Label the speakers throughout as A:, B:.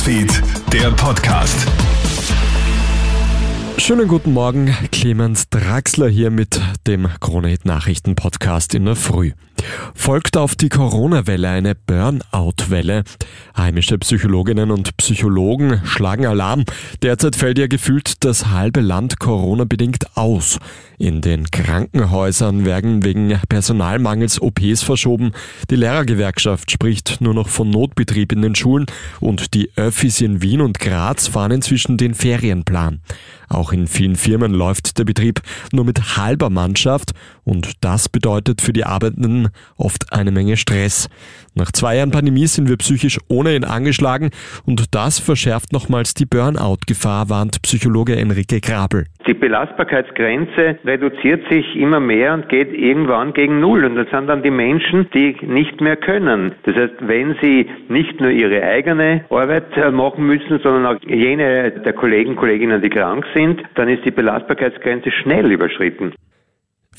A: Newsfeed, der Podcast.
B: Schönen guten Morgen, Clemens Draxler hier mit dem Kronehit Nachrichten Podcast in der Früh. Folgt auf die Corona-Welle eine Burnout-Welle. Heimische Psychologinnen und Psychologen schlagen Alarm. Derzeit fällt ja gefühlt das halbe Land Corona-bedingt aus. In den Krankenhäusern werden wegen Personalmangels OPs verschoben. Die Lehrergewerkschaft spricht nur noch von Notbetrieb in den Schulen und die Öffis in Wien und Graz fahren inzwischen den Ferienplan. Auch in vielen Firmen läuft der Betrieb nur mit halber Mannschaft und das bedeutet für die Arbeitenden oft eine Menge Stress. Nach zwei Jahren Pandemie sind wir psychisch ohnehin angeschlagen und das verschärft nochmals die Burnout-Gefahr, warnt Psychologe Enrique Grabel.
C: Die Belastbarkeitsgrenze reduziert sich immer mehr und geht irgendwann gegen Null. Und das sind dann die Menschen, die nicht mehr können. Das heißt, wenn sie nicht nur ihre eigene Arbeit äh, machen müssen, sondern auch jene der Kollegen, Kolleginnen, die krank sind, dann ist die Belastbarkeitsgrenze schnell überschritten.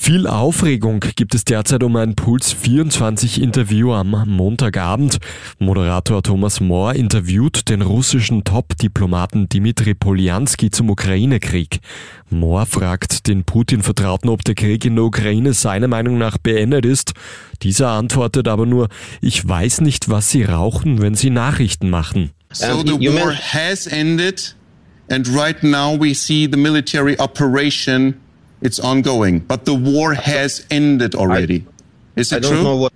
B: Viel Aufregung gibt es derzeit um ein Puls 24 Interview am Montagabend. Moderator Thomas Mohr interviewt den russischen Top-Diplomaten Dmitri Poljanski zum Ukraine-Krieg. Mohr fragt den Putin-Vertrauten, ob der Krieg in der Ukraine seiner Meinung nach beendet ist. Dieser antwortet aber nur, ich weiß nicht, was sie rauchen, wenn sie Nachrichten machen.
D: So the war has ended and right now we see the military operation it's ongoing, but the war has ended already.
E: I,
D: Is it
E: I don't
D: true?
E: know what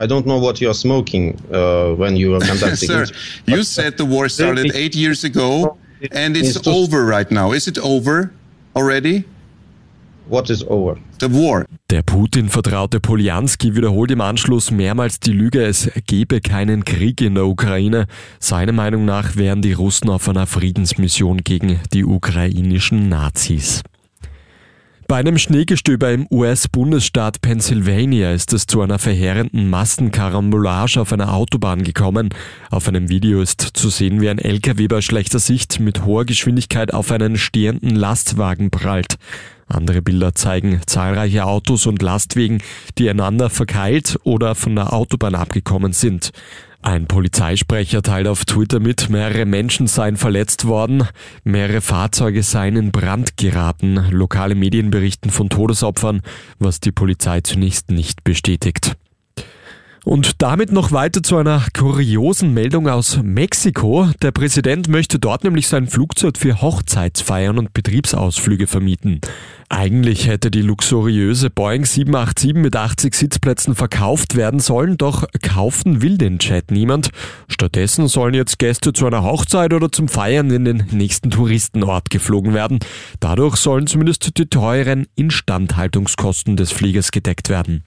E: I don't know what you're smoking uh, when you are conducting
D: Sir,
E: it.
D: you said the war started eight years ago and it's over right now. Is it over already?
E: What is over?
D: The war.
B: Der Putin-vertraute Poljanski wiederholt im Anschluss mehrmals die Lüge, es gebe keinen Krieg in der Ukraine. Seiner Meinung nach wären die Russen auf einer Friedensmission gegen die ukrainischen Nazis. Bei einem Schneegestöber im US-Bundesstaat Pennsylvania ist es zu einer verheerenden Massenkarambolage auf einer Autobahn gekommen. Auf einem Video ist zu sehen, wie ein LKW bei schlechter Sicht mit hoher Geschwindigkeit auf einen stehenden Lastwagen prallt. Andere Bilder zeigen zahlreiche Autos und Lastwagen, die einander verkeilt oder von der Autobahn abgekommen sind. Ein Polizeisprecher teilt auf Twitter mit, mehrere Menschen seien verletzt worden, mehrere Fahrzeuge seien in Brand geraten. Lokale Medien berichten von Todesopfern, was die Polizei zunächst nicht bestätigt. Und damit noch weiter zu einer kuriosen Meldung aus Mexiko. Der Präsident möchte dort nämlich sein Flugzeug für Hochzeitsfeiern und Betriebsausflüge vermieten. Eigentlich hätte die luxuriöse Boeing 787 mit 80 Sitzplätzen verkauft werden sollen, doch kaufen will den Jet niemand. Stattdessen sollen jetzt Gäste zu einer Hochzeit oder zum Feiern in den nächsten Touristenort geflogen werden. Dadurch sollen zumindest die teuren Instandhaltungskosten des Fliegers gedeckt werden.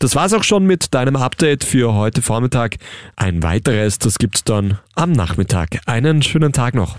B: Das war's auch schon mit deinem Update für heute Vormittag. Ein weiteres, das gibt's dann am Nachmittag. Einen schönen Tag noch.